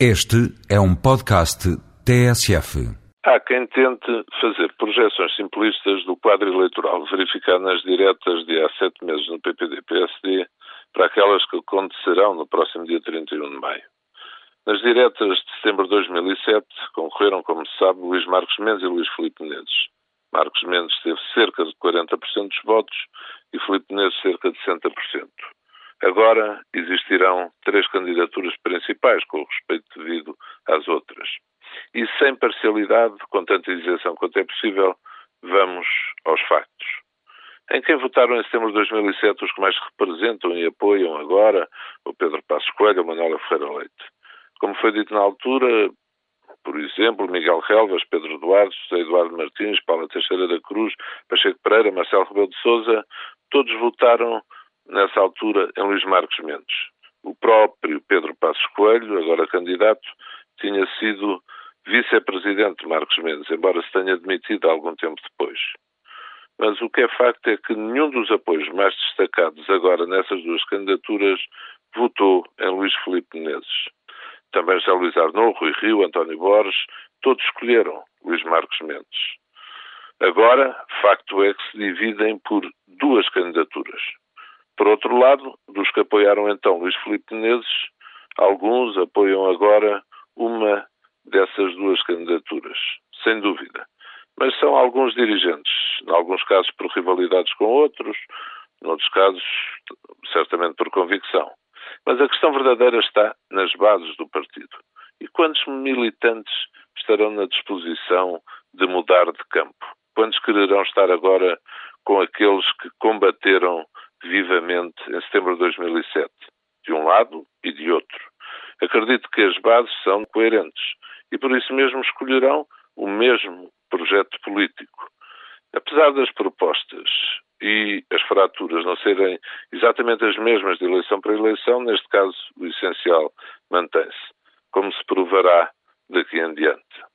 Este é um podcast TSF. Há quem tente fazer projeções simplistas do quadro eleitoral verificado nas diretas de há sete meses no PPD-PSD para aquelas que acontecerão no próximo dia 31 de maio. Nas diretas de setembro de 2007 concorreram, como se sabe, Luís Marcos Mendes e Luís Filipe Menezes. Marcos Mendes teve cerca de 40% dos votos e Filipe Menezes cerca de 60%. Agora existirão três candidaturas principais, com o respeito devido às outras. E sem parcialidade, com tanta isenção quanto é possível, vamos aos factos. Em quem votaram em setembro de 2007 os que mais representam e apoiam agora o Pedro Passos Coelho e o Manuela Ferreira Leite? Como foi dito na altura, por exemplo, Miguel Relvas, Pedro Eduardo, José Eduardo Martins, Paula Teixeira da Cruz, Pacheco Pereira, Marcelo Rebelo de Sousa, todos votaram nessa altura, em Luís Marcos Mendes. O próprio Pedro Passos Coelho, agora candidato, tinha sido vice-presidente de Marcos Mendes, embora se tenha demitido algum tempo depois. Mas o que é facto é que nenhum dos apoios mais destacados agora nessas duas candidaturas votou em Luís Filipe Menezes. Também José Luís Arnaud, Rui Rio, António Borges, todos escolheram Luís Marcos Mendes. Agora, facto é que se dividem por duas candidaturas. Por outro lado, dos que apoiaram então Luís Filipe Menezes, alguns apoiam agora uma dessas duas candidaturas, sem dúvida. Mas são alguns dirigentes, em alguns casos por rivalidades com outros, noutros casos, certamente por convicção. Mas a questão verdadeira está nas bases do partido. E quantos militantes estarão na disposição de mudar de campo? Quantos quererão estar agora com aqueles que combateram vivamente em setembro de 2007, de um lado e de outro. Acredito que as bases são coerentes e por isso mesmo escolherão o mesmo projeto político. Apesar das propostas e as fraturas não serem exatamente as mesmas de eleição para eleição, neste caso o essencial mantém-se, como se provará daqui em diante.